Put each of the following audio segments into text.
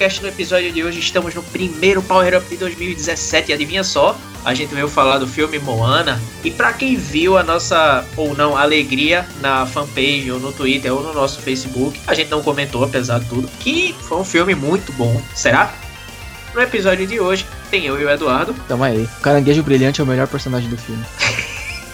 estamos começando mais um Cartucho Cast no episódio de hoje. Estamos no primeiro Power Up de 2017. Adivinha só? A gente veio falar do filme Moana. E para quem viu a nossa ou não alegria na fanpage ou no Twitter ou no nosso Facebook, a gente não comentou, apesar de tudo, que foi um filme muito bom. Será? No episódio de hoje tem eu e o Eduardo. Tamo aí. O Caranguejo Brilhante é o melhor personagem do filme.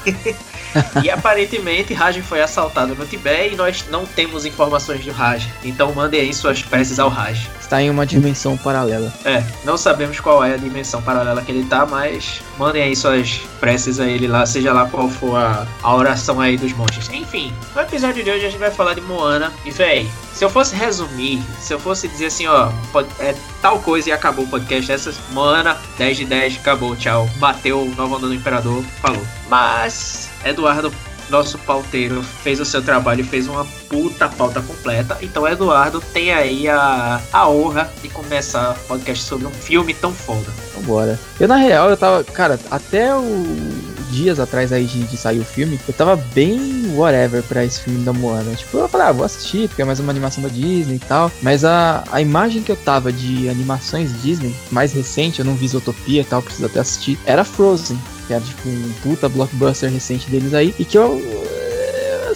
e aparentemente Raj foi assaltado no Tibete e nós não temos informações do Raj. Então mandem aí suas preces ao Raj. Está em uma dimensão paralela. É, não sabemos qual é a dimensão paralela que ele tá, mas mandem aí suas preces a ele lá, seja lá qual for a, a oração aí dos monstros. Enfim, no episódio de hoje a gente vai falar de Moana. E véi, se eu fosse resumir, se eu fosse dizer assim, ó, é tal coisa e acabou o podcast, essas Moana, 10 de 10, acabou, tchau. Bateu o novo ano do Imperador, falou. Mas, Eduardo nosso pauteiro fez o seu trabalho e fez uma puta pauta completa. Então, Eduardo tem aí a, a honra de começar o podcast sobre um filme tão foda. Vambora. Eu, na real, eu tava, cara, até o dias atrás aí de, de, sair o filme, eu tava bem whatever pra esse filme da Moana. Tipo, eu falei, ah, vou assistir, porque é mais uma animação da Disney e tal. Mas a, a imagem que eu tava de animações Disney, mais recente, eu não vi Zootopia e tal, preciso até assistir, era Frozen que era tipo um puta blockbuster recente deles aí, e que eu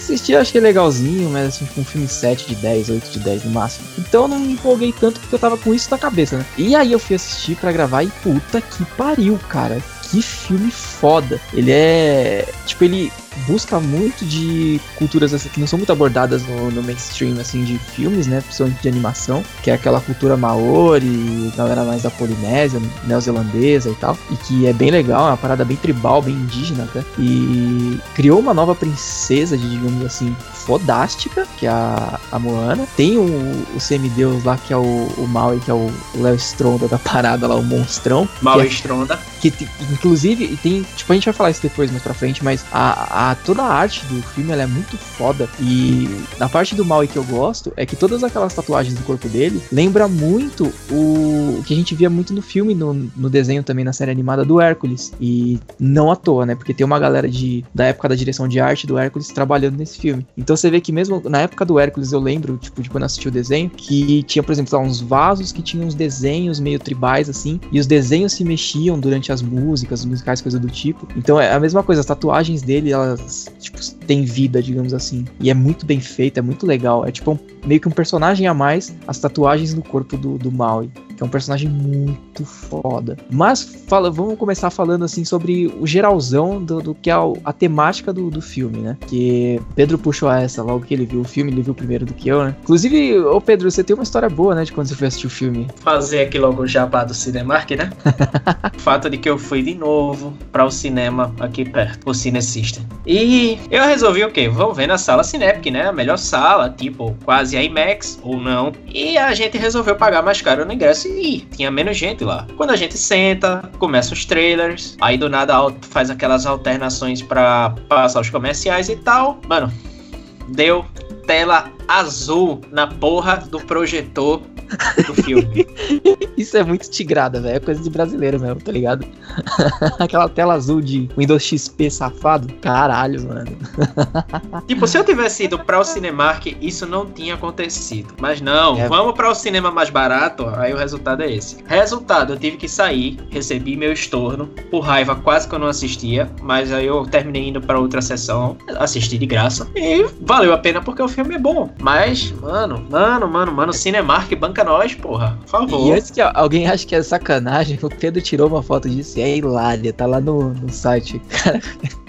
assisti, achei legalzinho, mas assim, tipo um filme 7 de 10, 8 de 10 no máximo. Então eu não me empolguei tanto porque eu tava com isso na cabeça, né? E aí eu fui assistir para gravar e puta que pariu, cara. Que filme foda. Ele é. Tipo, ele busca muito de culturas assim, que não são muito abordadas no, no, mainstream assim de filmes, né, principalmente de animação, que é aquela cultura maori, galera mais da Polinésia, neozelandesa e tal, e que é bem legal, é uma parada bem tribal, bem indígena até. E criou uma nova princesa, digamos assim, fodástica, que é a, a Moana. Tem o, o semideus lá, que é o, o Maui, que é o Léo Stronda da parada lá, o monstrão. Maui é, Stronda. Que, inclusive, tem. Tipo, a gente vai falar isso depois mais pra frente, mas a, a, toda a arte do filme é muito foda. E na parte do Maui que eu gosto é que todas aquelas tatuagens do corpo dele lembra muito o, o que a gente via muito no filme, no, no desenho também, na série animada do Hércules. E não à toa, né? Porque tem uma galera de, da época da direção de arte do Hércules trabalhando nesse filme. Então você vê que mesmo na época do Hércules, eu lembro, tipo, de quando assisti o desenho, que tinha, por exemplo, uns vasos que tinham uns desenhos meio tribais, assim, e os desenhos se mexiam durante as músicas, os musicais, coisa do tipo. Então é a mesma coisa, as tatuagens dele, elas, tipo, têm vida, digamos assim. E é muito bem feito, é muito legal. É tipo um, meio que um personagem a mais, as tatuagens no corpo do, do Maui que é um personagem muito foda. Mas fala, vamos começar falando assim sobre o geralzão do, do que é a, a temática do, do filme, né? Que Pedro puxou essa logo que ele viu o filme, ele viu primeiro do que eu, né? Inclusive, ô Pedro, você tem uma história boa, né, de quando você foi assistir o filme. Fazer aqui logo o jabá do Cinemark, né? o fato de que eu fui de novo para o cinema aqui perto, o Cine System. E eu resolvi o quê? Vamos ver na sala Cinepic, né? A melhor sala, tipo, quase IMAX ou não. E a gente resolveu pagar mais caro no ingresso e tinha menos gente lá. Quando a gente senta, começa os trailers, aí do nada faz aquelas alternações para passar os comerciais e tal. Mano, deu tela azul na porra do projetor do filme. Isso é muito tigrada, velho. É coisa de brasileiro mesmo, tá ligado? Aquela tela azul de Windows XP safado. Caralho, mano. tipo, se eu tivesse ido pra o Cinemark, isso não tinha acontecido. Mas não, é. vamos para o cinema mais barato, aí o resultado é esse. Resultado, eu tive que sair, recebi meu estorno. Por raiva, quase que eu não assistia. Mas aí eu terminei indo para outra sessão, assisti de graça. E valeu a pena porque o filme é bom. Mas, mano, mano, mano, mano, Cinemark banca nós, porra. Por favor. E antes que alguém ache que é sacanagem, o Pedro tirou uma foto disso e é hilária. Tá lá no, no site. Cara,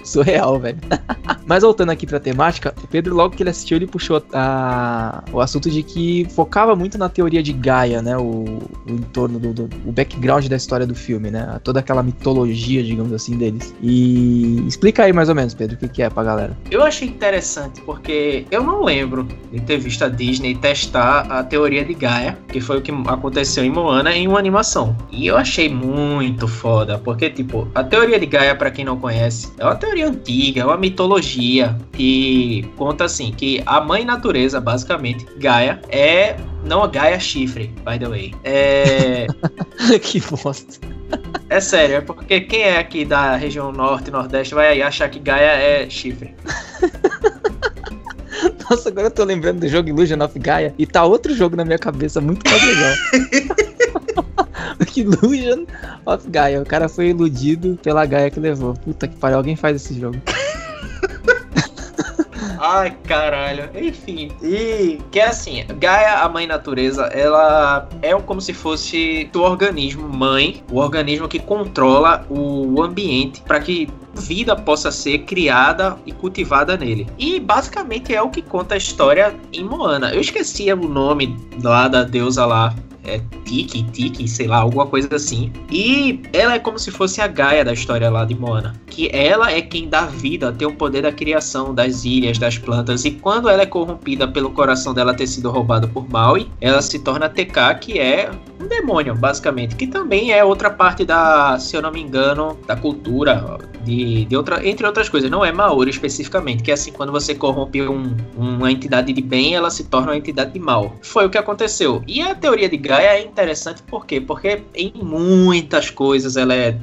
surreal, velho. Mas voltando aqui pra temática, o Pedro, logo que ele assistiu, ele puxou a, o assunto de que focava muito na teoria de Gaia, né? O, o entorno do, do, o background da história do filme, né? Toda aquela mitologia, digamos assim, deles. E explica aí mais ou menos, Pedro, o que, que é pra galera. Eu achei interessante porque eu não lembro de ter visto a Disney testar a teoria de Gaia, que foi o que aconteceu em Moana, em uma animação. E eu achei muito foda, porque, tipo, a teoria de Gaia, para quem não conhece, é uma teoria antiga, é uma mitologia que conta assim que a mãe natureza, basicamente, Gaia, é não a Gaia chifre, by the way. É que bosta. É sério, é porque quem é aqui da região norte e nordeste vai achar que Gaia é chifre. Nossa, agora eu tô lembrando do jogo Illusion of Gaia e tá outro jogo na minha cabeça muito mais legal. Illusion of Gaia. O cara foi iludido pela Gaia que levou. Puta que pariu, alguém faz esse jogo. Ai, caralho. Enfim. E que é assim, Gaia, a mãe natureza, ela é como se fosse o organismo mãe, o organismo que controla o ambiente para que vida possa ser criada e cultivada nele. E basicamente é o que conta a história em Moana. Eu esqueci o nome lá da deusa lá, é Tiki, Tiki, sei lá, alguma coisa assim. E ela é como se fosse a Gaia da história lá de Moana. Que ela é quem dá vida, tem o poder da criação das ilhas, das plantas. E quando ela é corrompida pelo coração dela ter sido roubado por Maui, ela se torna TK, que é um demônio, basicamente. Que também é outra parte da, se eu não me engano, da cultura, de, de outra, entre outras coisas. Não é Maori especificamente, que é assim, quando você corrompe um, uma entidade de bem, ela se torna uma entidade de mal. Foi o que aconteceu. E a teoria de Gaia é interessante por quê? Porque em muitas coisas ela é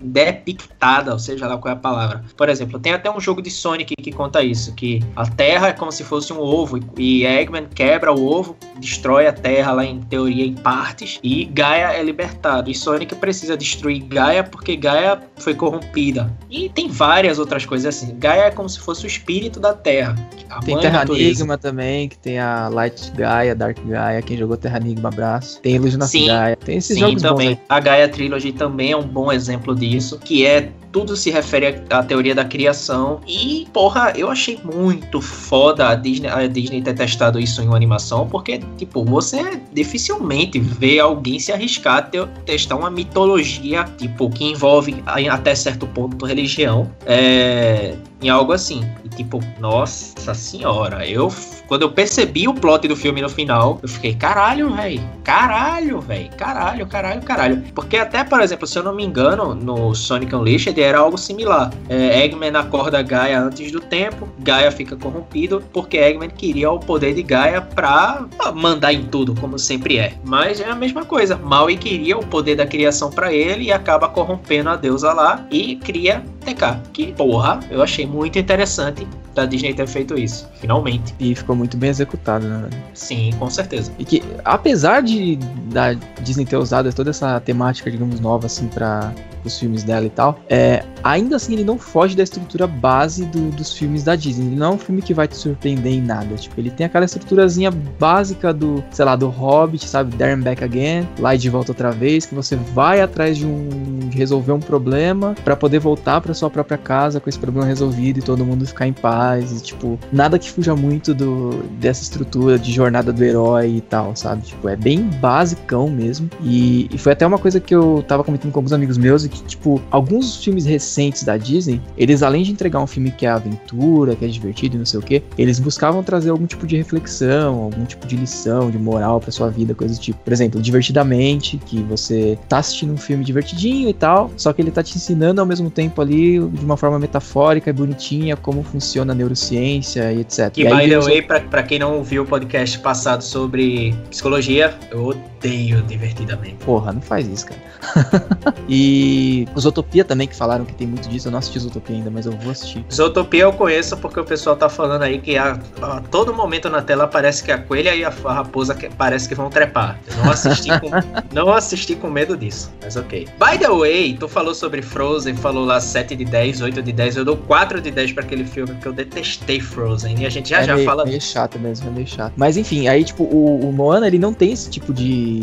depictada, ou seja lá qual é a palavra. Por exemplo, tem até um jogo de Sonic que conta isso, que a Terra é como se fosse um ovo e Eggman quebra o ovo, destrói a Terra lá em teoria em partes e Gaia é libertado. E Sonic precisa destruir Gaia porque Gaia foi corrompida. E tem várias outras coisas assim. Gaia é como se fosse o espírito da Terra. tem Terra Enigma também, que tem a Light Gaia, Dark Gaia. Quem jogou Terra Enigma, abraço. Tem Illusion of Gaia. Tem esses sim, jogos também. Bons, a Gaia Trilogy também é um bom exemplo disso, que é tudo se refere à teoria da criação. E, porra, eu achei muito foda a Disney, a Disney ter testado isso em uma animação, porque, tipo, você dificilmente vê alguém se arriscar a testar uma mitologia, tipo, que envolve até certo ponto religião, é, em algo assim. E, tipo, nossa senhora, eu quando eu percebi o plot do filme no final, eu fiquei, caralho, velho. Caralho, velho. Caralho, caralho, caralho. Porque até, por exemplo, se eu não me engano, no Sonic Unleashed era algo similar. É, Eggman acorda Gaia antes do tempo, Gaia fica corrompido, porque Eggman queria o poder de Gaia pra mandar em tudo, como sempre é. Mas é a mesma coisa. Maui queria o poder da criação para ele e acaba corrompendo a deusa lá e cria Que porra, eu achei muito interessante da Disney ter feito isso, finalmente. E ficou muito bem executado, né? Sim, com certeza. E que, apesar de da Disney ter usado toda essa temática, digamos, nova, assim, para os filmes dela e tal, é, ainda assim ele não foge da estrutura base do, dos filmes da Disney. Ele não é um filme que vai te surpreender em nada. Tipo, ele tem aquela estruturazinha básica do, sei lá, do Hobbit, sabe? Darren Back Again, lá e de volta outra vez, que você vai atrás de um de resolver um problema para poder voltar para sua própria casa com esse problema resolvido e todo mundo ficar em paz. E, tipo, nada que fuja muito do, dessa estrutura de jornada do herói e tal, sabe? Tipo, é bem basicão mesmo. E, e foi até uma coisa que eu tava comentando com alguns amigos meus e que, tipo, alguns filmes recentes da Disney, eles além de entregar um filme que é aventura, que é divertido e não sei o que, eles buscavam trazer algum tipo de reflexão, algum tipo de lição, de moral para sua vida, coisas do tipo. Por exemplo, Divertidamente, que você tá assistindo um filme divertidinho e tal, só que ele tá te ensinando ao mesmo tempo ali, de uma forma metafórica e bonitinha, como funciona a neurociência e etc. Que, e by the way, pra, pra quem não ouviu o podcast passado sobre psicologia, eu odeio divertidamente. Porra, não faz isso, cara. e Zootopia também, que falaram que tem muito disso. Eu não assisti Zootopia ainda, mas eu vou assistir. Zootopia eu conheço porque o pessoal tá falando aí que a, a todo momento na tela parece que a coelha e a, a raposa que, parece que vão trepar. Eu não assisti, com, não assisti com medo disso, mas ok. By the way, tu falou sobre Frozen, falou lá 7 de 10, 8 de 10. Eu dou 4 de 10 para aquele filme, porque eu detestei Frozen. E a gente já é já meio, fala. meio chato mesmo, é meio chato. Mas enfim, aí, tipo, o, o Moana, ele não tem esse tipo de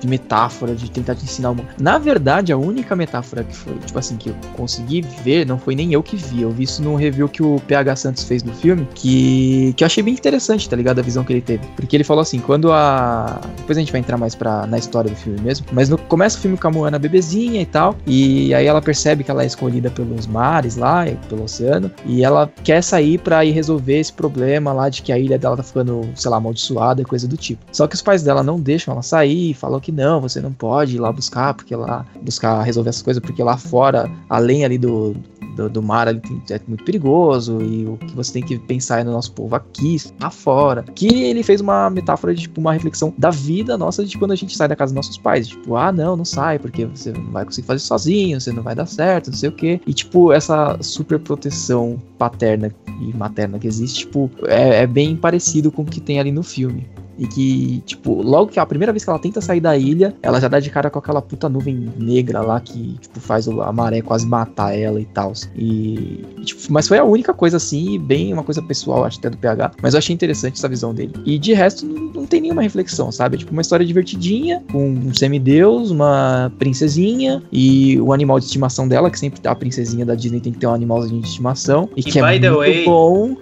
de, metáfora, de tentar te ensinar uma. Na verdade, a única metáfora que foi, tipo assim, que eu consegui ver, não foi nem eu que vi. Eu vi isso num review que o PH Santos fez do filme, que, que eu achei bem interessante, tá ligado? A visão que ele teve. Porque ele falou assim: quando a. Depois a gente vai entrar mais pra, na história do filme mesmo. Mas no, começa o filme com a Moana bebezinha e tal. E aí ela percebe que ela é escolhida pelos mares lá, pelo oceano. E ela quer sair pra ir resolver esse problema lá de que a ilha dela tá ficando, sei lá, amaldiçoada e coisa do tipo. Só que os pais dela não deixam ela sair falou que não, você não pode ir lá buscar, porque lá buscar resolver essas coisas, porque lá fora, além ali do do, do mar ali é muito perigoso e o que você tem que pensar é no nosso povo aqui, lá fora. Que ele fez uma metáfora de tipo uma reflexão da vida nossa de quando a gente sai da casa dos nossos pais. Tipo, ah, não, não sai, porque você não vai conseguir fazer sozinho, você não vai dar certo, não sei o quê. E, tipo, essa super proteção paterna e materna que existe, tipo, é, é bem parecido com o que tem ali no filme. E que, tipo, logo que a primeira vez que ela tenta sair da ilha, ela já dá de cara com aquela puta nuvem negra lá que, tipo, faz a maré quase matar ela e tal. E, tipo, mas foi a única coisa assim, bem uma coisa pessoal, acho até do PH. Mas eu achei interessante essa visão dele. E de resto, não, não tem nenhuma reflexão, sabe? É tipo uma história divertidinha, com um semideus, uma princesinha e o animal de estimação dela, que sempre a princesinha da Disney tem que ter um animalzinho de estimação. E, e que é muito way, bom.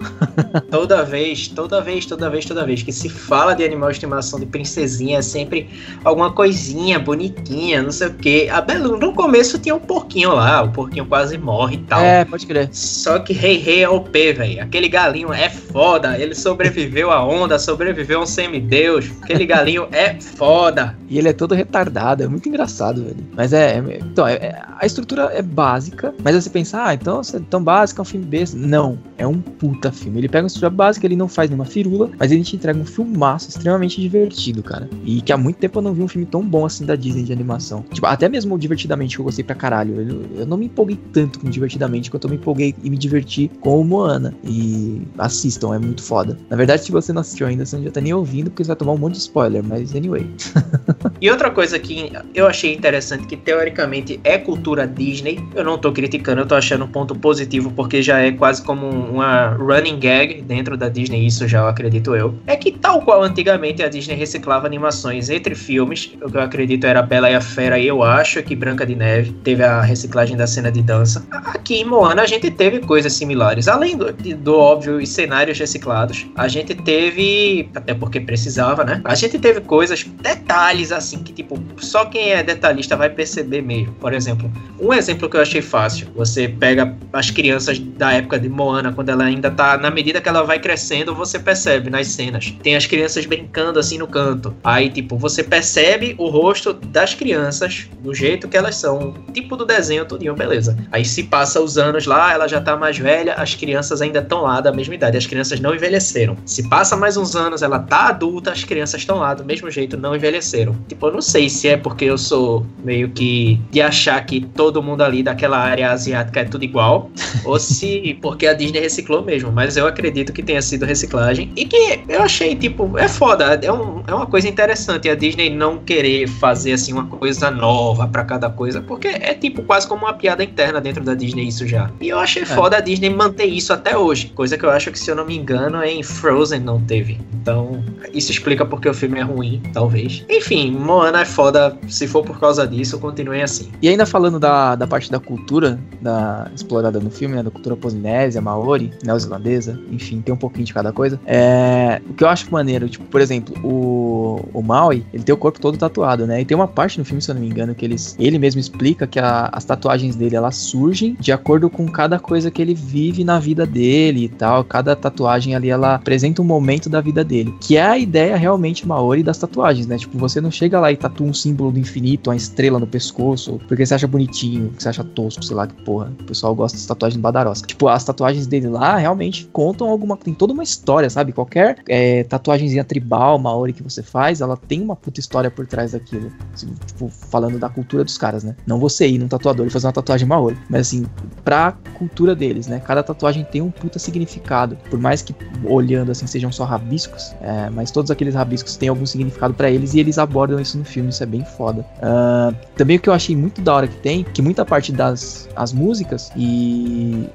toda vez, toda vez, toda vez, toda vez que se fala de de animal de estimação de princesinha, é sempre alguma coisinha bonitinha, não sei o que. A Belu, no começo tinha um porquinho lá, o porquinho quase morre e tal. É, pode crer. Só que Rei Rei é OP, velho. Aquele galinho é foda. Ele sobreviveu à onda, sobreviveu a um semideus. Aquele galinho é foda. E ele é todo retardado, é muito engraçado, velho. Mas é. é então, é, é, a estrutura é básica, mas você pensa, ah, então é tão básico, é um filme besta. Não, é um puta filme. Ele pega uma estrutura básica, ele não faz nenhuma firula, mas ele te entrega um filmaço extremamente divertido, cara. E que há muito tempo eu não vi um filme tão bom assim da Disney de animação. Tipo, até mesmo divertidamente que eu gostei pra caralho. Eu, eu não me empolguei tanto com divertidamente quanto eu me empolguei e me diverti com o Moana. E assistam, é muito foda. Na verdade, se você não assistiu ainda, você não já tá nem ouvindo, porque você vai tomar um monte de spoiler, mas anyway. e outra coisa que eu achei interessante, que teoricamente é cultura Disney, eu não tô criticando, eu tô achando um ponto positivo, porque já é quase como uma running gag dentro da Disney, isso já eu acredito eu. É que tal qual antigamente a Disney reciclava animações entre filmes, o que eu acredito era Bela e a Fera e eu acho que Branca de Neve teve a reciclagem da cena de dança. Aqui em Moana a gente teve coisas similares, além do, do óbvio e cenários reciclados, a gente teve, até porque precisava, né? A gente teve coisas, detalhes assim que tipo, só quem é detalhista vai perceber mesmo. Por exemplo, um exemplo que eu achei fácil, você pega as crianças da época de Moana, quando ela ainda tá, na medida que ela vai crescendo, você percebe nas cenas. Tem as crianças brincando assim no canto. Aí, tipo, você percebe o rosto das crianças do jeito que elas são, tipo do desenho tudinho, beleza. Aí se passa os anos lá, ela já tá mais velha, as crianças ainda estão lá da mesma idade, as crianças não envelheceram. Se passa mais uns anos, ela tá adulta, as crianças estão lá do mesmo jeito, não envelheceram. Tipo, eu não sei se é porque eu sou meio que de achar que todo mundo ali daquela área asiática é tudo igual, ou se porque a Disney reciclou mesmo, mas eu acredito que tenha sido reciclagem e que eu achei, tipo, é foda, é, um, é uma coisa interessante a Disney não querer fazer assim uma coisa nova para cada coisa, porque é tipo quase como uma piada interna dentro da Disney isso já. E eu achei é. foda a Disney manter isso até hoje, coisa que eu acho que se eu não me engano em Frozen não teve. Então, isso explica porque o filme é ruim, talvez. Enfim, Moana é foda, se for por causa disso, continuem assim. E ainda falando da, da parte da cultura da explorada no filme, né, da cultura polinésia, maori, neozelandesa, enfim, tem um pouquinho de cada coisa. É, o que eu acho maneiro, tipo, por exemplo, o, o Maui, ele tem o corpo todo tatuado, né? E tem uma parte no filme, se eu não me engano, que eles, ele mesmo explica que a, as tatuagens dele, elas surgem de acordo com cada coisa que ele vive na vida dele e tal. Cada tatuagem ali, ela apresenta um momento da vida dele. Que é a ideia realmente Maori das tatuagens, né? Tipo, você não chega lá e tatua um símbolo do infinito, uma estrela no pescoço, porque você acha bonitinho, que você acha tosco, sei lá que porra. O pessoal gosta das tatuagens badarosca. Tipo, as tatuagens dele lá realmente contam alguma. Tem toda uma história, sabe? Qualquer é, tatuagemzinha tribal, Maori que você faz, ela tem uma puta história por trás daquilo. Assim, tipo, falando da cultura dos caras, né? Não você ir num tatuador e fazer uma tatuagem Maori, mas assim, pra cultura deles, né? Cada tatuagem tem um puta significado. Por mais que olhando assim sejam só rabiscos, é, mas todos aqueles rabiscos têm algum significado para eles e eles abordam isso no filme, isso é bem foda. Uh, também o que eu achei muito da hora que tem, que muita parte das as músicas e.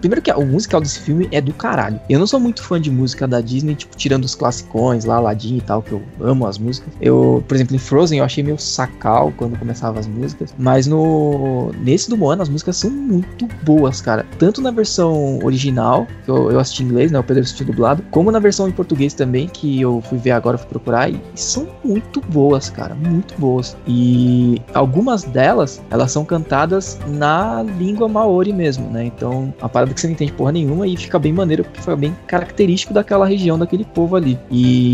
Primeiro que o musical desse filme é do caralho. Eu não sou muito fã de música da Disney, tipo, tirando os classicões lá, Aladdin e tal, que eu amo as músicas. Eu, por exemplo, em Frozen eu achei meio sacal quando começava as músicas. Mas no. Nesse do Moana, as músicas são muito boas, cara. Tanto na versão original, que eu, eu assisti em inglês, né? O Pedro assistiu dublado, como na versão em português também, que eu fui ver agora, fui procurar, e são muito boas, cara, muito boas. E algumas delas, elas são cantadas na língua maori mesmo, né? Então, a parada que você não entende porra nenhuma e fica bem maneiro, porque fica bem característico daquela região, daquele povo ali. E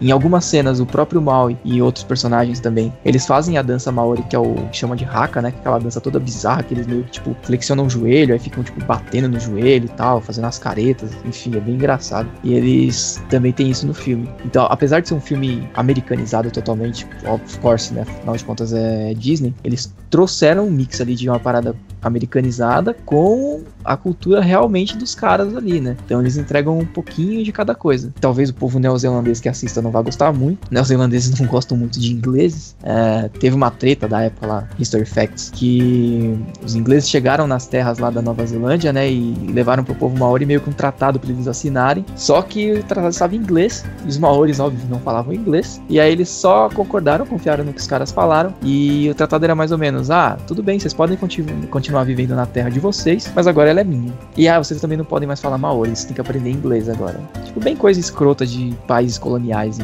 em algumas cenas, o próprio Maui e outros personagens também, eles fazem a dança maori, que é o que chama de haka, né? Que é aquela dança toda bizarra, que eles meio que, tipo, flexionam o joelho, aí ficam, tipo, batendo no joelho e tal, fazendo as caretas, enfim, é bem engraçado. E eles também têm isso no filme. Então, apesar de ser um filme americanizado totalmente, of course, né? Afinal de contas é Disney, eles trouxeram um mix ali de uma parada americanizada com a cultura realmente dos caras ali, né? Então eles entregam um pouquinho de cada coisa. Talvez o povo neozelandês que assista não vá gostar muito. Neozelandeses não gostam muito de ingleses. É, teve uma treta da época lá, History Facts, que os ingleses chegaram nas terras lá da Nova Zelândia, né? E levaram pro povo maori meio que um tratado para eles assinarem. Só que o tratado estava em inglês. E os maoris, óbvio, não falavam inglês. E aí eles só concordaram, confiaram no que os caras falaram. E o tratado era mais ou menos: ah, tudo bem, vocês podem continu continuar vivendo na terra de vocês, mas agora ela é minha. E ah, vocês também não podem mais falar maori, vocês têm que aprender inglês agora. Tipo, bem coisa escrota de países coloniais,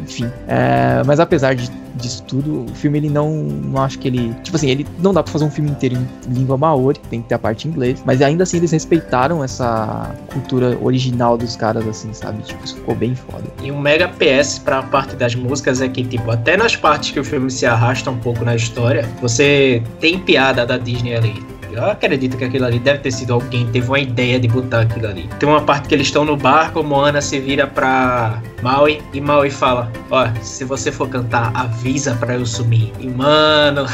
enfim. É, mas apesar de, disso tudo, o filme ele não, não acho que ele. Tipo assim, ele não dá pra fazer um filme inteiro em língua maori, tem que ter a parte em inglês. Mas ainda assim eles respeitaram essa cultura original dos caras, assim, sabe? Tipo, isso ficou bem foda. E um mega PS pra parte das músicas é que, tipo, até nas partes que o filme se arrasta um pouco na história, você tem piada da Disney ali. Eu acredito que aquilo ali deve ter sido alguém teve uma ideia de botar aquilo ali. Tem uma parte que eles estão no barco, Moana se vira pra Maui e Maui fala: Ó, se você for cantar, avisa pra eu sumir. E mano,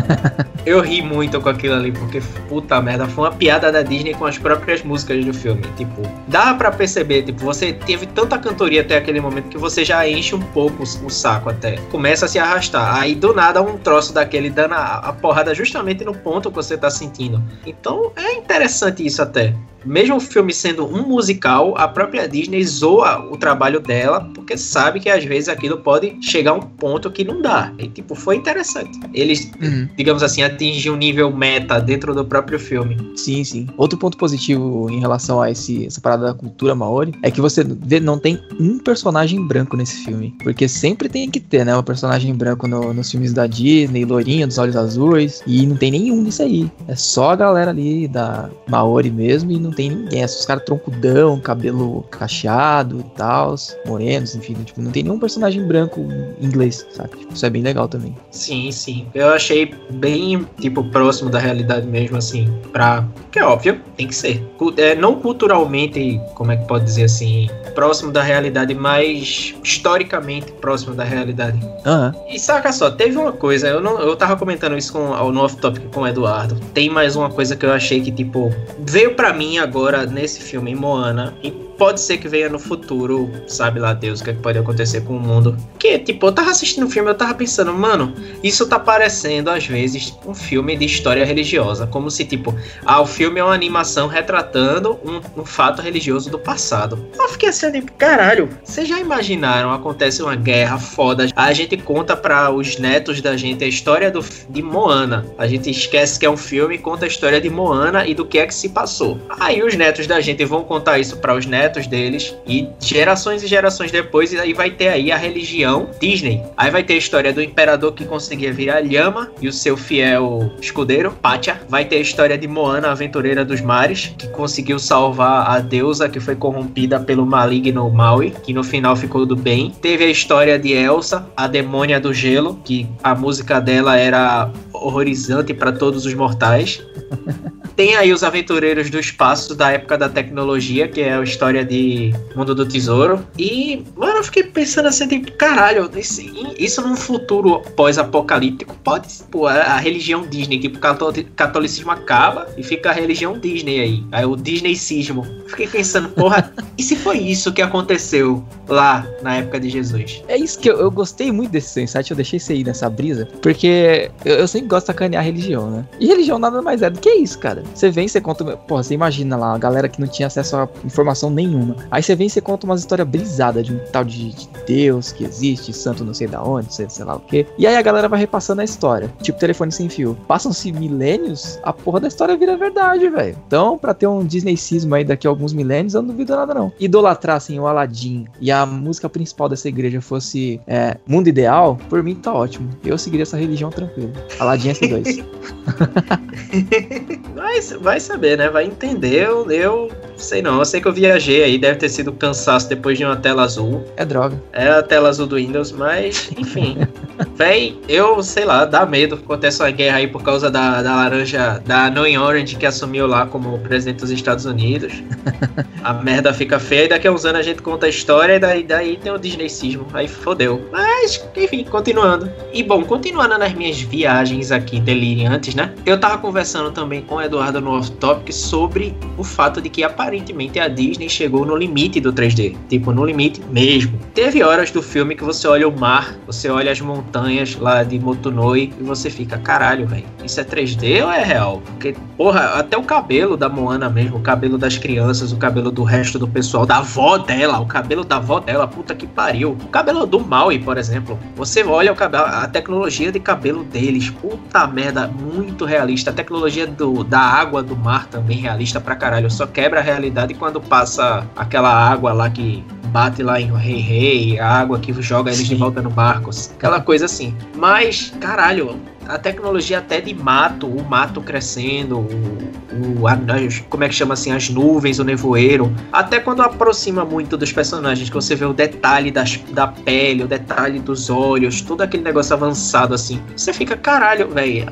eu ri muito com aquilo ali, porque puta merda, foi uma piada da Disney com as próprias músicas do filme. Tipo, dá pra perceber, tipo, você teve tanta cantoria até aquele momento que você já enche um pouco o saco até. Começa a se arrastar. Aí do nada um troço daquele dando a, a porrada justamente no ponto que você tá sentindo. Então é interessante isso até mesmo o filme sendo um musical, a própria Disney zoa o trabalho dela, porque sabe que às vezes aquilo pode chegar a um ponto que não dá. E, tipo, foi interessante. Eles, uhum. digamos assim, atingem um nível meta dentro do próprio filme. Sim, sim. Outro ponto positivo em relação a esse, essa parada da cultura maori é que você vê, não tem um personagem branco nesse filme. Porque sempre tem que ter, né? Um personagem branco no, nos filmes da Disney, loirinha, dos olhos azuis. E não tem nenhum disso aí. É só a galera ali da Maori mesmo e não tem ninguém. É os caras troncudão, cabelo cacheado e tal, morenos, enfim. Tipo, não tem nenhum personagem branco em inglês, sabe? Tipo, isso é bem legal também. Sim, sim. Eu achei bem, tipo, próximo da realidade mesmo, assim, pra... Que é óbvio, tem que ser. É, não culturalmente, como é que pode dizer assim, próximo da realidade, mas historicamente próximo da realidade. Uhum. E saca só, teve uma coisa, eu, não, eu tava comentando isso com, no off-topic com o Eduardo. Tem mais uma coisa que eu achei que, tipo, veio pra mim agora nesse filme, Moana, e pode ser que venha no futuro, sabe lá Deus, o que, é que pode acontecer com o mundo. Que, tipo, eu tava assistindo o filme, eu tava pensando, mano, isso tá parecendo, às vezes, um filme de história religiosa. Como se, tipo, ah, o filme é uma animação retratando um, um fato religioso do passado. Eu fiquei assim, tipo, caralho, vocês já imaginaram, acontece uma guerra foda, a gente conta para os netos da gente a história do, de Moana. A gente esquece que é um filme conta a história de Moana e do que é que se passou. Aí os netos da gente vão contar isso para os netos deles e gerações e gerações depois, e aí vai ter aí a religião Disney. Aí vai ter a história do imperador que conseguia virar lhama e o seu fiel escudeiro, Pátia. Vai ter a história de Moana, a aventureira dos mares, que conseguiu salvar a deusa que foi corrompida pelo maligno Maui, que no final ficou do bem. Teve a história de Elsa, a demônia do gelo, que a música dela era horrorizante para todos os mortais. Tem aí os aventureiros do espaço da época da tecnologia, que é a história de Mundo do Tesouro. E, mano, eu fiquei pensando assim, tipo, caralho, isso, isso num futuro pós-apocalíptico pode, pô, a, religião Disney, tipo, o catolicismo acaba e fica a religião Disney aí. Aí o Disneycismo. Fiquei pensando, porra, e se foi isso que aconteceu lá na época de Jesus? É isso que eu, eu gostei muito desse insight, eu deixei isso aí nessa brisa, porque eu, eu sempre gosto de sacanear a religião, né? E religião nada mais é do que isso, cara. Você vem, você conta. Pô, você imagina lá, a galera que não tinha acesso a informação nenhuma. Aí você vem e você conta umas histórias brisadas de um tal de, de Deus que existe, santo não sei da onde, sei, sei lá o quê. E aí a galera vai repassando a história. Tipo telefone sem fio. Passam-se milênios, a porra da história vira verdade, velho. Então, pra ter um Disneycismo aí daqui a alguns milênios, eu não duvido nada, não. Idolatrar, assim, o Aladdin e a música principal dessa igreja fosse é, Mundo Ideal, por mim tá ótimo. Eu seguiria essa religião tranquilo. Aladdin S2. vai, vai saber, né? Vai entender. Eu, eu sei não. Eu sei que eu viajei aí. Deve ter sido cansaço depois de uma tela azul. É droga. É a tela azul do Windows, mas enfim. Véi, eu sei lá, dá medo. Acontece uma guerra aí por causa da, da laranja, da Knowing Orange que assumiu lá como presidente dos Estados Unidos. a merda fica feia e daqui a uns anos a gente conta a história e daí, daí tem o Disneycismo. Aí fodeu. Mas, enfim, continuando. E bom, continuando nas minhas viagens aqui delirantes, né? Eu tava conversando também com o Eduardo no Off Topic sobre o fato de que aparentemente a Disney chegou no limite do 3D. Tipo, no limite mesmo. Teve horas do filme que você olha o mar, você olha as montanhas lá de Motunoi e você fica, caralho, velho, isso é 3D ou é real? Porque, porra, até o cabelo da Moana mesmo, o cabelo das crianças, o cabelo do resto do pessoal, da avó dela, o cabelo da avó dela, puta que pariu. O cabelo do Maui, por exemplo, você olha o cabelo, a tecnologia de cabelo deles, puta merda, muito realista. A tecnologia do, da água do mar também realista pra caralho. Só quebra a realidade quando passa aquela água lá que bate lá em Rei Rei, a água que joga eles Sim. de volta no barco, aquela coisa assim. Mas, caralho, a tecnologia até de mato, o mato crescendo, o, o como é que chama assim, as nuvens, o nevoeiro, até quando aproxima muito dos personagens, que você vê o detalhe das, da pele, o detalhe dos olhos, todo aquele negócio avançado assim, você fica, caralho, velho,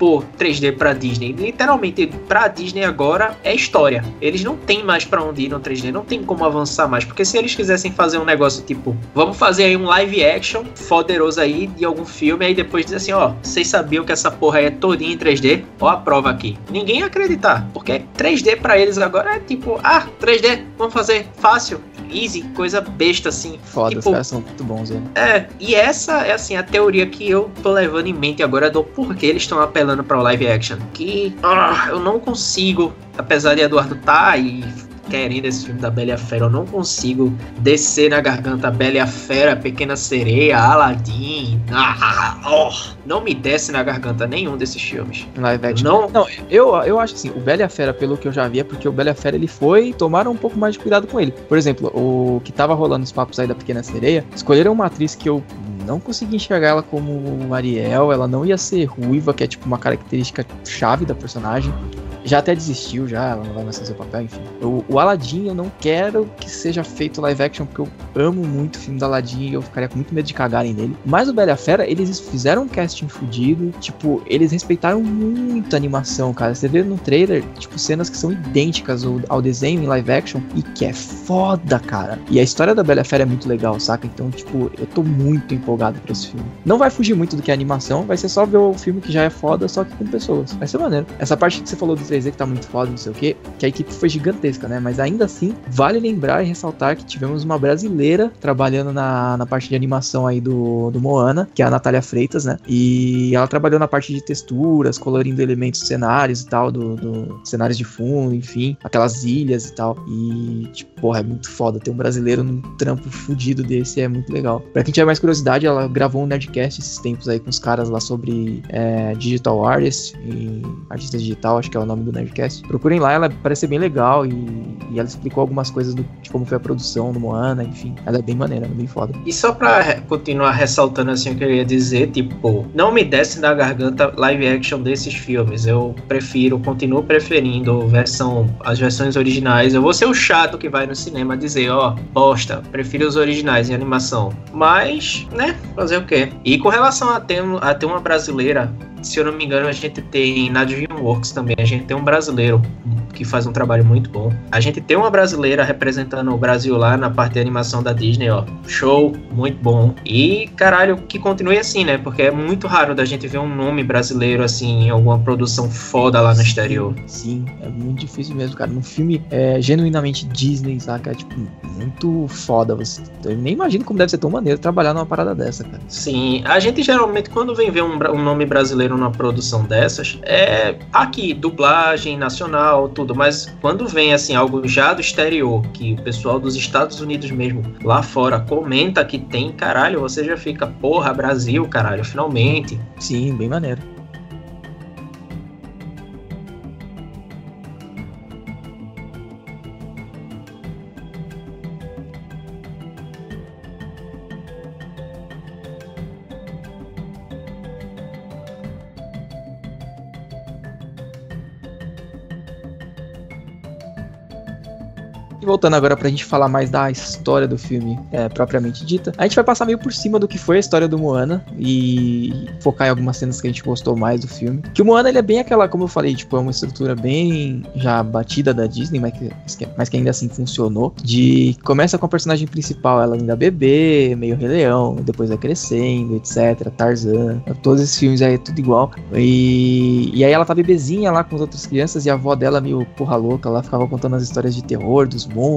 acabou 3D pra Disney. Literalmente, pra Disney agora é história. Eles não tem mais para onde ir no 3D, não tem como avançar mais, porque se eles quisessem fazer um negócio tipo, vamos fazer aí um live action foderoso aí de algum filme, aí depois depois diz assim, ó, vocês sabiam que essa porra aí é todinha em 3D? Ó a prova aqui. Ninguém ia acreditar, porque 3D para eles agora é tipo, ah, 3D, vamos fazer fácil, easy, coisa besta assim. Foda, tipo, os caras são muito bons, velho. É, e essa é assim a teoria que eu tô levando em mente agora do porquê eles estão apelando para o live action. Que ah, eu não consigo, apesar de Eduardo tá e querendo esse filme da Bela e a Fera. Eu não consigo descer na garganta Bela e a Fera, Pequena Sereia, Aladdin. Ah, oh, não me desce na garganta nenhum desses filmes. Live action. Não, não eu, eu acho assim, o Bela e a Fera, pelo que eu já vi, é porque o Bela e a Fera ele foi tomaram um pouco mais de cuidado com ele. Por exemplo, o que tava rolando os papos aí da Pequena Sereia, escolheram uma atriz que eu não consegui enxergar ela como Ariel, ela não ia ser ruiva, que é tipo uma característica chave da personagem já até desistiu, já, ela não vai mais fazer o papel, enfim. O, o Aladdin eu não quero que seja feito live action, porque eu amo muito o filme do Aladdin e eu ficaria com muito medo de cagarem nele. Mas o Bela Fera, eles fizeram um casting fudido, tipo, eles respeitaram muito a animação, cara. Você vê no trailer, tipo, cenas que são idênticas ao, ao desenho em live action e que é foda, cara. E a história da Bela Fera é muito legal, saca? Então, tipo, eu tô muito empolgado pra esse filme. Não vai fugir muito do que é animação, vai ser só ver o filme que já é foda, só que com pessoas. Vai ser maneiro. Essa parte que você falou do 3D que tá muito foda, não sei o que, que a equipe foi gigantesca, né? Mas ainda assim, vale lembrar e ressaltar que tivemos uma brasileira trabalhando na, na parte de animação aí do, do Moana, que é a Natália Freitas, né? E ela trabalhou na parte de texturas, colorindo elementos cenários e tal, do, do cenários de fundo, enfim, aquelas ilhas e tal. E, tipo, porra, é muito foda ter um brasileiro num trampo fudido desse, é muito legal. Pra quem tiver mais curiosidade, ela gravou um Nerdcast esses tempos aí com os caras lá sobre é, Digital Artist e artista digital, acho que é o nome nome do Nerdcast. Procurem lá, ela parece ser bem legal e, e ela explicou algumas coisas do, de como foi a produção do Moana, enfim. Ela é bem maneira, bem foda. E só pra continuar ressaltando assim o que eu ia dizer, tipo, não me desce na garganta live action desses filmes. Eu prefiro, continuo preferindo versão, as versões originais. Eu vou ser o chato que vai no cinema dizer, ó, oh, bosta, prefiro os originais em animação. Mas, né, fazer o quê? E com relação a ter, a ter uma brasileira se eu não me engano, a gente tem na DreamWorks também, a gente tem um brasileiro que faz um trabalho muito bom. A gente tem uma brasileira representando o Brasil lá na parte de animação da Disney, ó. Show, muito bom. E, caralho, que continue assim, né? Porque é muito raro da gente ver um nome brasileiro, assim, em alguma produção foda lá no exterior. Sim, é muito difícil mesmo, cara. Num filme é, genuinamente Disney, saca? Tipo, muito foda. Você, eu nem imagino como deve ser tão maneiro trabalhar numa parada dessa, cara. Sim, a gente geralmente, quando vem ver um, um nome brasileiro numa produção dessas, é aqui, nacional, tudo, mas quando vem assim algo já do exterior, que o pessoal dos Estados Unidos mesmo lá fora comenta que tem, caralho, você já fica, porra, Brasil, caralho, finalmente. Sim, bem maneiro. Voltando agora pra gente falar mais da história do filme é, propriamente dita, a gente vai passar meio por cima do que foi a história do Moana e focar em algumas cenas que a gente gostou mais do filme. Que o Moana ele é bem aquela, como eu falei, tipo, é uma estrutura bem já batida da Disney, mas que, mas que ainda assim funcionou. De começa com a personagem principal, ela ainda bebê, meio Rei Leão, depois vai crescendo, etc. Tarzan, todos esses filmes aí é tudo igual. E, e aí ela tá bebezinha lá com as outras crianças e a avó dela meio porra louca, ela ficava contando as histórias de terror dos monstros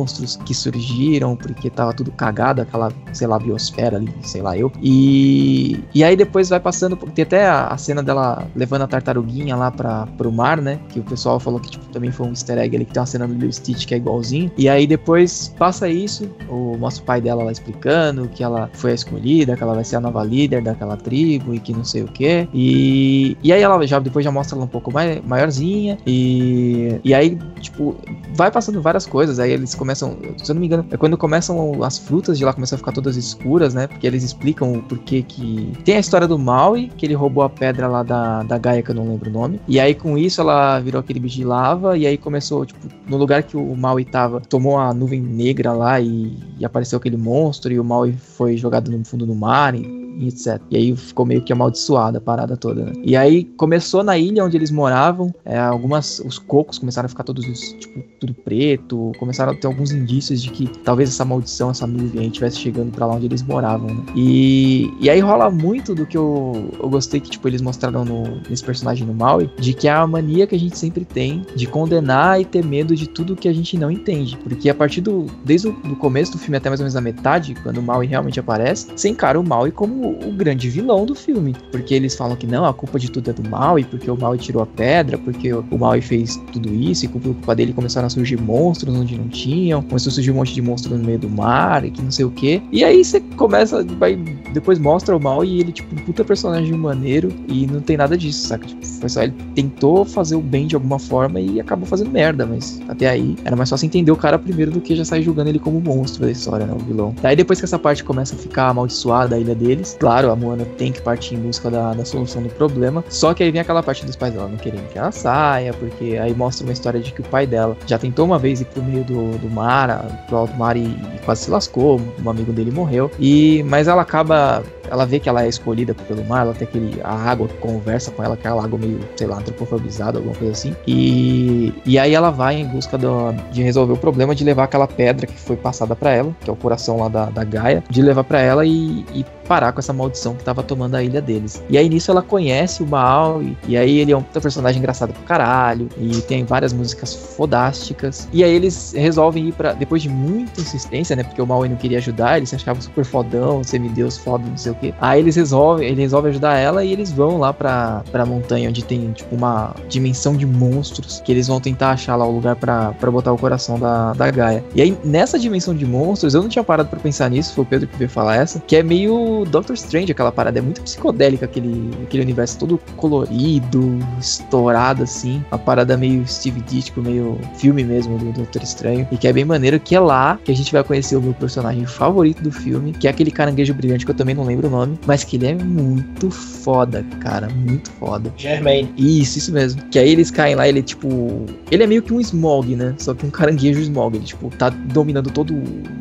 que surgiram, porque tava tudo cagado, aquela, sei lá, biosfera ali, sei lá eu. E, e aí depois vai passando, tem até a, a cena dela levando a tartaruguinha lá para pro mar, né? Que o pessoal falou que tipo, também foi um easter egg ali, que tem uma cena do Lil Stitch que é igualzinho. E aí depois passa isso, o mostra o pai dela lá explicando que ela foi a escolhida, que ela vai ser a nova líder daquela tribo e que não sei o que. E, e aí ela já depois já mostra ela um pouco mais, maiorzinha. E, e aí, tipo, vai passando várias coisas. Aí eles começam, se eu não me engano, é quando começam as frutas de lá começam a ficar todas escuras, né? Porque eles explicam o porquê que. Tem a história do Maui, que ele roubou a pedra lá da, da Gaia, que eu não lembro o nome. E aí com isso ela virou aquele bicho de lava. E aí começou, tipo, no lugar que o Maui tava, tomou a nuvem negra lá e, e apareceu aquele monstro. E o Maui foi jogado no fundo do mar. E, etc. E aí ficou meio que amaldiçoada a parada toda, né? E aí começou na ilha onde eles moravam, é, algumas, os cocos começaram a ficar todos, tipo, tudo preto, começaram a ter alguns indícios de que talvez essa maldição, essa nuvem aí estivesse chegando para lá onde eles moravam, né? E, e aí rola muito do que eu, eu gostei que, tipo, eles mostraram no, nesse personagem no Maui, de que é a mania que a gente sempre tem de condenar e ter medo de tudo que a gente não entende. Porque a partir do, desde o do começo do filme até mais ou menos a metade, quando o Maui realmente aparece, você encara o Maui como o, grande vilão do filme. Porque eles falam que não, a culpa de tudo é do mal, e porque o mal tirou a pedra, porque o mal fez tudo isso, e por culpa dele começaram a surgir monstros onde não tinham, começou a surgir um monte de monstros no meio do mar, e que não sei o que. E aí você começa, vai, depois mostra o mal e ele, tipo, um puta personagem maneiro, e não tem nada disso, saca? Tipo, foi só ele tentou fazer o bem de alguma forma e acabou fazendo merda, mas até aí era mais fácil entender o cara primeiro do que já sair julgando ele como monstro da história, né? O vilão. Daí depois que essa parte começa a ficar amaldiçoada a ilha deles, claro, a Moana tem que partir em busca da, da solução do problema. Só que aí vem aquela parte dos pais dela não querendo que ela saia, porque aí mostra uma história de que o pai dela já tentou uma vez ir pro meio do, do mar, pro alto mar e, e quase se lascou. Um amigo dele morreu. E mas ela acaba ela vê que ela é escolhida pelo mar, ela tem aquele. A água conversa com ela, aquela água meio, sei lá, antropofobizada, alguma coisa assim. E, e aí ela vai em busca do, de resolver o problema de levar aquela pedra que foi passada para ela, que é o coração lá da, da Gaia, de levar para ela e, e, parar com essa maldição que tava tomando a ilha deles. E aí nisso ela conhece o Mal, e, e aí ele é um personagem engraçado pro caralho, e tem várias músicas fodásticas. E aí eles resolvem ir para depois de muita insistência, né? Porque o Mal não queria ajudar, ele se achava super fodão, semideus foda, não sei o que. Aí eles resolvem, ele resolve ajudar ela e eles vão lá pra, pra montanha onde tem, tipo, uma dimensão de monstros que eles vão tentar achar lá o lugar pra botar o coração da, da Gaia. E aí, nessa dimensão de monstros, eu não tinha parado pra pensar nisso, foi o Pedro que veio falar essa, que é meio Doctor Strange aquela parada, é muito psicodélica aquele, aquele universo todo colorido, estourado assim, uma parada meio Steve Ditko, meio filme mesmo do Doutor Estranho, e que é bem maneiro, que é lá que a gente vai conhecer o meu personagem favorito do filme, que é aquele caranguejo brilhante que eu também não lembro lembro o nome, mas que ele é muito foda, cara, muito foda. Germain. Isso, isso mesmo. Que aí eles caem lá, ele é tipo. Ele é meio que um smog, né? Só que um caranguejo smog. Ele, tipo, tá dominando todos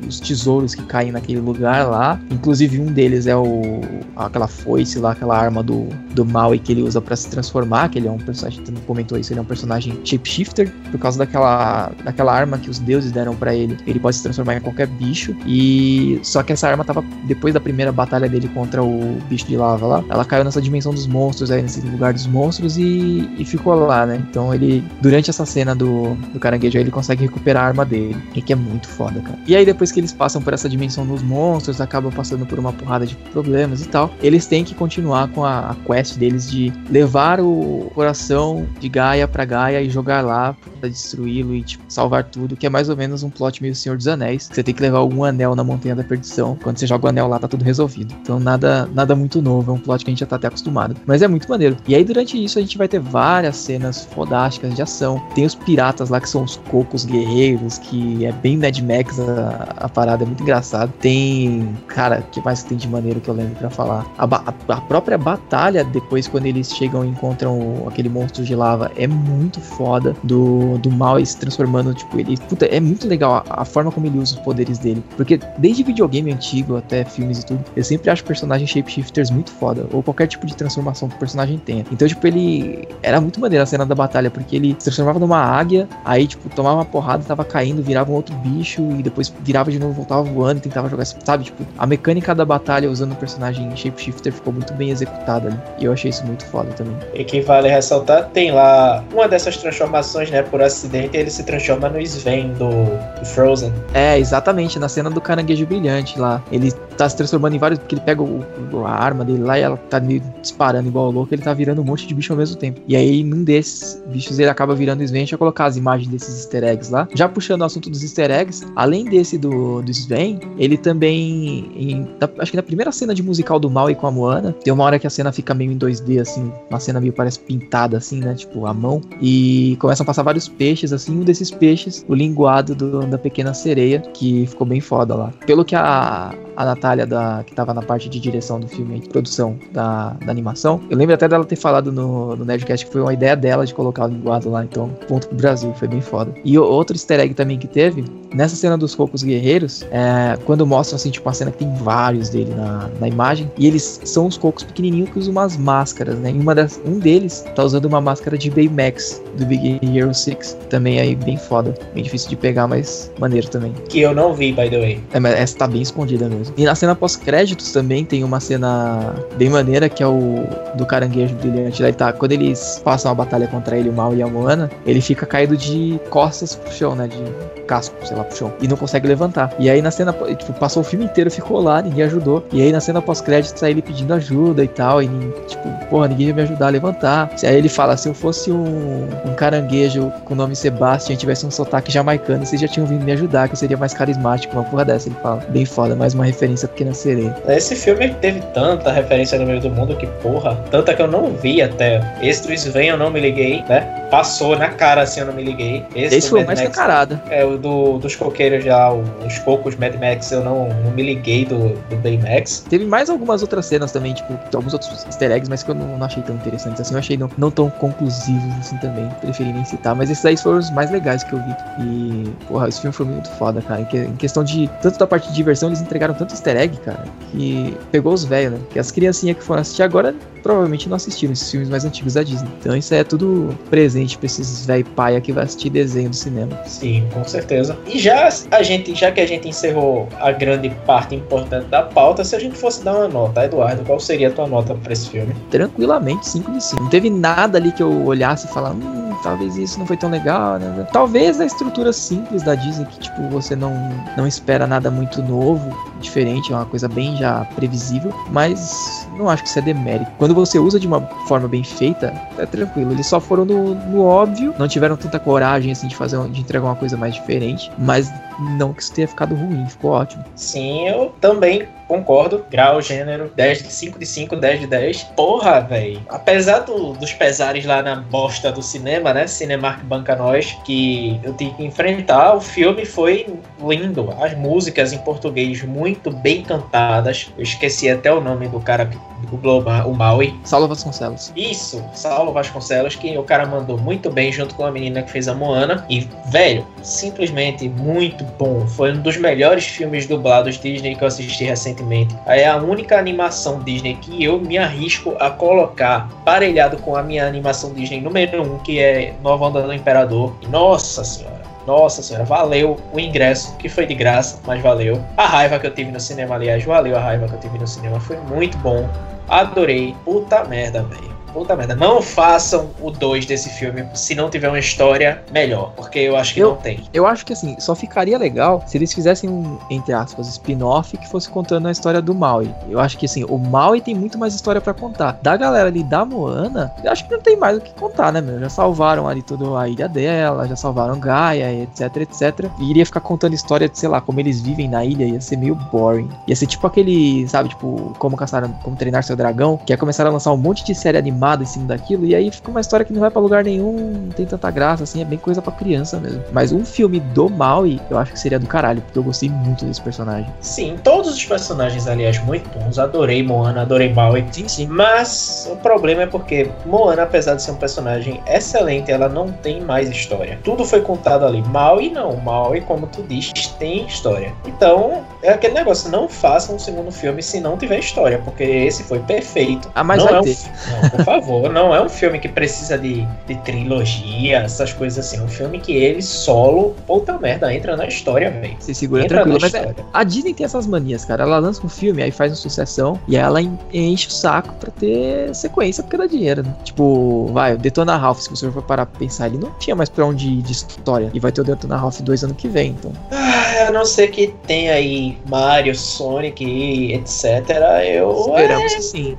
os tesouros que caem naquele lugar lá. Inclusive, um deles é o. aquela foice lá, aquela arma do, do mal e que ele usa para se transformar. Que ele é um personagem, tu comentou isso, ele é um personagem shapeshifter, por causa daquela, daquela arma que os deuses deram para ele. Ele pode se transformar em qualquer bicho. E. Só que essa arma tava. Depois da primeira batalha dele contra o bicho de lava lá. Ela caiu nessa dimensão dos monstros aí, nesse lugar dos monstros e, e ficou lá, né? Então ele, durante essa cena do, do caranguejo aí, ele consegue recuperar a arma dele. Que é muito foda, cara. E aí depois que eles passam por essa dimensão dos monstros, acabam passando por uma porrada de problemas e tal, eles têm que continuar com a, a quest deles de levar o coração de Gaia pra Gaia e jogar lá pra destruí-lo e tipo, salvar tudo, que é mais ou menos um plot meio Senhor dos Anéis. Você tem que levar um anel na Montanha da Perdição. Quando você joga o anel lá, tá tudo resolvido. Então nada, nada muito novo, é um plot que a gente já tá até acostumado. Mas é muito maneiro. E aí durante isso a gente vai ter várias cenas fodásticas de ação. Tem os piratas lá que são os cocos guerreiros, que é bem Mad Max a, a parada, é muito engraçado. Tem, cara, que mais tem de maneiro que eu lembro para falar? A, a, a, própria batalha, depois quando eles chegam e encontram o, aquele monstro de lava, é muito foda. Do, do mal se transformando, tipo, ele. Puta, é muito legal a, a, forma como ele usa os poderes dele. Porque desde videogame antigo até filmes e tudo, eu sempre acho personagens shapeshifters muito foda. Ou qualquer tipo de transformação que o personagem tenha. Então, tipo, ele. Era muito maneiro a cena da batalha, porque ele se transformava numa águia, aí, tipo, tomava uma porrada, tava caindo, virava um outro bicho, e depois virava de novo, voltava voando e tentava jogar. Sabe, tipo, a mecânica da batalha usando o personagem shapeshifter ficou muito bem executada ali. E eu achei isso muito foda também. E que vale ressaltar, tem lá uma dessas transformações, né, por acidente, ele se transforma no Sven do, do Frozen. É, exatamente, na cena do caranguejo brilhante lá. Ele tá se transformando em vários, porque ele pega o, a arma dele lá e ela tá disparando igual louco, ele tá virando um monte de bicho ao mesmo tempo. E aí, num desses bichos, ele acaba virando Sven. Deixa eu colocar as imagens desses easter eggs lá. Já puxando o assunto dos easter eggs, além desse do, do Sven, ele também, em, acho que na primeira cena de musical do Mal e com a Moana, tem uma hora que a cena fica meio em 2D, assim, uma cena meio parece pintada, assim, né, tipo, a mão, e começam a passar vários peixes, assim, um desses peixes, o linguado do, da pequena sereia, que ficou bem foda lá. Pelo que a, a Natália, da, que tava na parte de direção do filme, de produção da, da animação. Eu lembro até dela ter falado no, no Nerdcast que foi uma ideia dela de colocar o linguado lá, então, ponto pro Brasil, foi bem foda. E outro easter egg também que teve, nessa cena dos Cocos Guerreiros, é, quando mostram, assim, tipo, uma cena que tem vários dele na, na imagem, e eles são os cocos pequenininhos que usam umas máscaras, né? E uma das, um deles tá usando uma máscara de Baymax, do Big Hero 6, também aí bem foda, bem difícil de pegar, mas maneiro também. Que eu não vi, by the way. É, mas essa tá bem escondida mesmo mesmo. E na cena pós-créditos também tem uma cena bem maneira que é o do caranguejo brilhante. Daí tá, quando eles passam a batalha contra ele, o Mal e a Moana, ele fica caído de costas pro chão, né? De casco, sei lá, pro chão. E não consegue levantar. E aí na cena, tipo, passou o filme inteiro, ficou lá, ninguém ajudou. E aí na cena pós-créditos tá ele pedindo ajuda e tal. E tipo, porra, ninguém vai me ajudar a levantar. Aí ele fala: se eu fosse um, um caranguejo com o nome Sebastian e tivesse um sotaque jamaicano, vocês já tinham vindo me ajudar, que eu seria mais carismático. Uma porra dessa, ele fala. Bem foda, mais uma referência Pequena Sereia. Esse filme teve tanta referência no meio do mundo que, porra, tanta que eu não vi até. Esse do Sven eu não me liguei, né? Passou na cara assim, eu não me liguei. Esse, Esse foi mais carada. É, o do, dos coqueiros já, os cocos Mad Max, eu não, não me liguei do, do Baymax. Teve mais algumas outras cenas também, tipo, alguns outros easter eggs, mas que eu não, não achei tão interessantes assim. Eu achei não, não tão conclusivos assim também. Preferi nem citar. Mas esses aí foram os mais legais que eu vi. E, porra, esse filme foi muito foda, cara. Em questão de, tanto da parte de diversão, eles entregaram tanto easter egg, cara, que pegou os velhos, né? Que as criancinhas que foram assistir agora provavelmente não assistiram esses filmes mais antigos da Disney. Então isso é tudo presente pra esses velho paia que vai assistir desenho do cinema. Sim, com certeza. E já a gente, já que a gente encerrou a grande parte importante da pauta, se a gente fosse dar uma nota, Eduardo, qual seria a tua nota para esse filme? Tranquilamente, 5 de 5. Não teve nada ali que eu olhasse e falar, hum, talvez isso não foi tão legal, né? Talvez a estrutura simples da Disney, que tipo, você não, não espera nada muito novo, diferente, é uma coisa bem já previsível, mas não acho que isso é demérito. Quando você usa de uma forma bem feita, é tranquilo. Eles só foram no, no óbvio, não tiveram tanta coragem assim de fazer, de entregar uma coisa mais diferente, mas não que isso tenha ficado ruim, ficou ótimo. Sim, eu também concordo. Grau, gênero, 10 de 5 de 5, 10 de 10. Porra, velho. Apesar do, dos pesares lá na bosta do cinema, né? Cinemark Banca Nós, que eu tive que enfrentar, o filme foi lindo. As músicas em português muito bem cantadas. Eu esqueci até o nome do cara que dublou o Maui. Saulo Vasconcelos. Isso, Saulo Vasconcelos, que o cara mandou muito bem junto com a menina que fez a Moana. E, velho, simplesmente muito bom. Foi um dos melhores filmes dublados Disney que eu assisti recentemente. É a única animação Disney que eu me arrisco a colocar parelhado com a minha animação Disney número 1, um, que é Nova Onda do Imperador. Nossa senhora Nossa senhora, valeu o ingresso, que foi de graça, mas valeu. A raiva que eu tive no cinema, aliás, valeu a raiva que eu tive no cinema, foi muito bom. Adorei. Puta merda, velho. Puta merda. Não façam o 2 desse filme se não tiver uma história melhor. Porque eu acho que Eu- não tem. Eu acho que assim, só ficaria legal se eles fizessem um, entre aspas, spin-off que fosse contando a história do Maui. Eu acho que assim, o Maui tem muito mais história pra contar. Da galera ali da Moana, eu acho que não tem mais o que contar, né, meu? Já salvaram ali toda a ilha dela, já salvaram Gaia, etc, etc. E iria ficar contando história de, sei lá, como eles vivem na ilha, ia ser meio boring. Ia ser tipo aquele, sabe, tipo, como caçaram, como treinar seu dragão, que ia começar a lançar um monte de série animada em cima daquilo, e aí fica uma história que não vai pra lugar nenhum, não tem tanta graça, assim, é bem coisa pra criança mesmo. Mas um filme do Maui, eu acho que seria do caralho, porque eu gostei muito desse personagem. Sim, todos os personagens, aliás, muito bons. Adorei Moana, adorei Maui. Sim, sim. Mas o problema é porque Moana, apesar de ser um personagem excelente, ela não tem mais história. Tudo foi contado ali. Maui não. Maui, como tu disse, tem história. Então, é aquele negócio. Não façam um segundo filme se não tiver história, porque esse foi perfeito. Ah, mas não vai é um ter. fi- Não, por favor, não é um filme que precisa de, de trilogia, essas coisas assim. É um filme que ele solo, puta merda, entra na história, velho. Se segura Entra tranquilo. na Mas é, história. a Disney tem essas manias, cara. Ela lança um filme, aí faz uma sucessão, e ela en- enche o saco pra ter sequência, porque dá dinheiro, né? Tipo, vai, o Detona Ralph, se você for parar pra pensar, ele não tinha mais pra onde ir de história. E vai ter o Detona Ralph 2 ano que vem, então. Ah, a não ser que tenha aí Mario, Sonic, e etc. Eu. Esperamos que sim.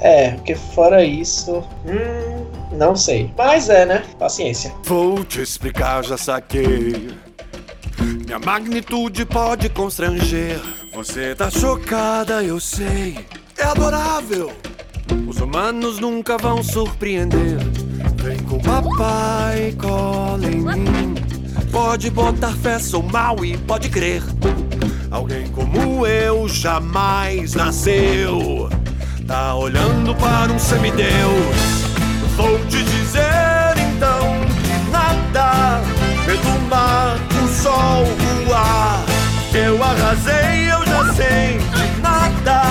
É, porque fora isso. Hum, não sei. Mas é, né? Paciência. Vou te explicar, já saquei. Minha magnitude pode constranger. Você tá chocada, eu sei. É adorável. Os humanos nunca vão surpreender. Vem com papai, cola em mim. Pode botar fé, sou mal e pode crer. Alguém como eu jamais nasceu. Tá olhando para um semideus. Vou te dizer então que nada pelo mar, o sol, o ar. Eu arrasei, eu já sei de nada.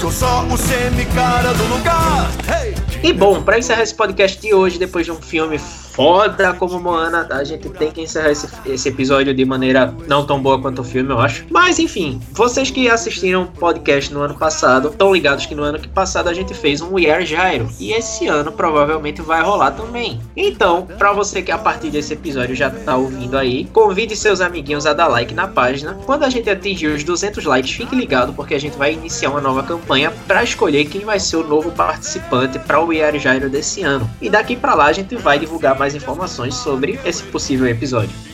Sou só o semi-cara do lugar. Hey! E bom, pra encerrar esse podcast de hoje, depois de um filme foda como Moana, a gente tem que encerrar esse, esse episódio de maneira não tão boa quanto o filme, eu acho. Mas enfim, vocês que assistiram o podcast no ano passado, estão ligados que no ano que passado a gente fez um We Are Gyro. E esse ano provavelmente vai rolar também. Então, pra você que a partir desse episódio já tá ouvindo aí, convide seus amiguinhos a dar like na página. Quando a gente atingir os 200 likes, fique ligado porque a gente vai iniciar uma nova campanha para escolher quem vai ser o novo participante para o We Are Gyro desse ano. E daqui pra lá a gente vai divulgar mais informações sobre esse possível episódio.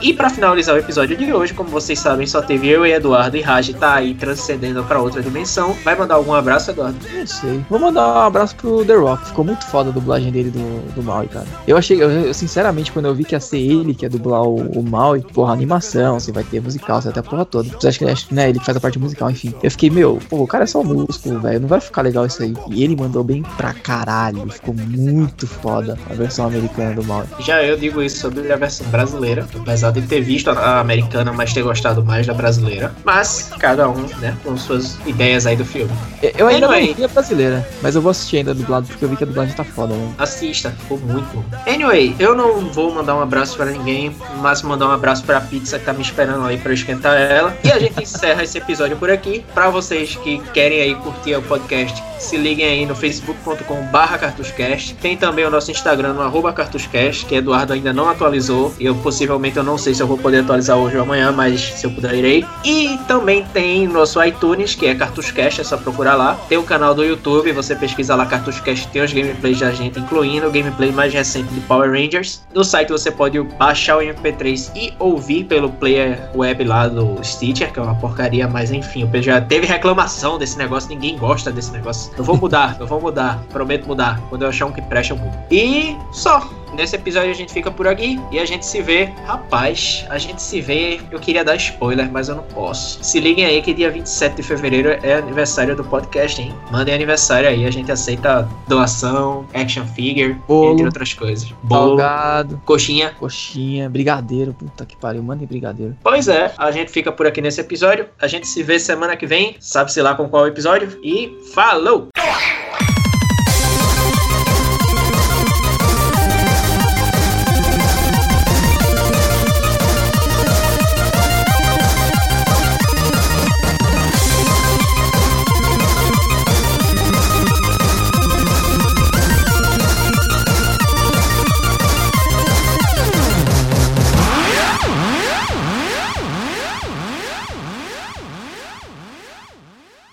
E para finalizar o episódio de hoje, como vocês sabem, só teve eu e Eduardo e Raj tá aí transcendendo para outra dimensão. Vai mandar algum abraço, Eduardo? Não sei. Vou mandar um abraço pro The Rock. Ficou muito foda a dublagem dele do, do Maui, cara. Eu achei, eu, eu, sinceramente, quando eu vi que ia ser ele que ia dublar o, o Maui, porra, animação, você vai ter musical, você vai ter a porra toda. Você acha que acho né, ele faz a parte musical, enfim. Eu fiquei, meu, pô, o cara é só músculo, velho. Não vai ficar legal isso aí. E ele mandou bem pra caralho. Ficou muito foda a versão americana do Maui. Já eu digo isso sobre a versão brasileira, apesar de ter visto a a americana, mas ter gostado mais da brasileira. Mas cada um, né, com suas ideias aí do filme. Eu- ainda Anyway. não vi a brasileira, mas eu vou assistir ainda dublado porque eu vi que a dublagem tá foda, né? Assista, ficou muito bom. Anyway, eu não vou mandar um abraço pra ninguém, mas mandar um abraço pra pizza que tá me esperando aí eu esquentar ela. E a gente encerra esse episódio por aqui. Pra vocês que querem aí curtir o podcast, se liguem aí no facebook.com barra cartuscast. Tem também o nosso Instagram no arroba cartuscast, que Eduardo ainda não atualizou. E eu possivelmente eu não sei se eu vou poder atualizar hoje ou amanhã, mas se eu puder irei. E também tem nosso iTunes, que é Cartuscast, é só procurar lá. Tem o canal do YouTube, você pesquisa lá Cartuscast, tem os gameplays da gente, incluindo o gameplay mais recente de Power Rangers. No site você pode baixar o MP3 e ouvir pelo player web lá do Stitcher, que é uma porcaria, mas enfim, o já teve reclamação desse negócio, ninguém gosta desse negócio. Eu vou mudar, eu vou mudar, prometo mudar. Quando eu achar um que presta, eu mudo. E só. Nesse episódio a gente fica por aqui e a gente se vê. Rapaz, a gente se vê. Eu queria dar spoiler, mas eu não posso. Se liguem aí que dia 27 de fevereiro é aniversário do podcast, hein? Mandem aniversário aí, a gente aceita doação, action figure, Bolo. entre outras coisas. Bolo, Salgado, coxinha. coxinha, brigadeiro. Puta que pariu, mandem brigadeiro. Pois é, a gente fica por aqui nesse episódio. A gente se vê semana que vem, sabe-se lá com qual episódio. E falou!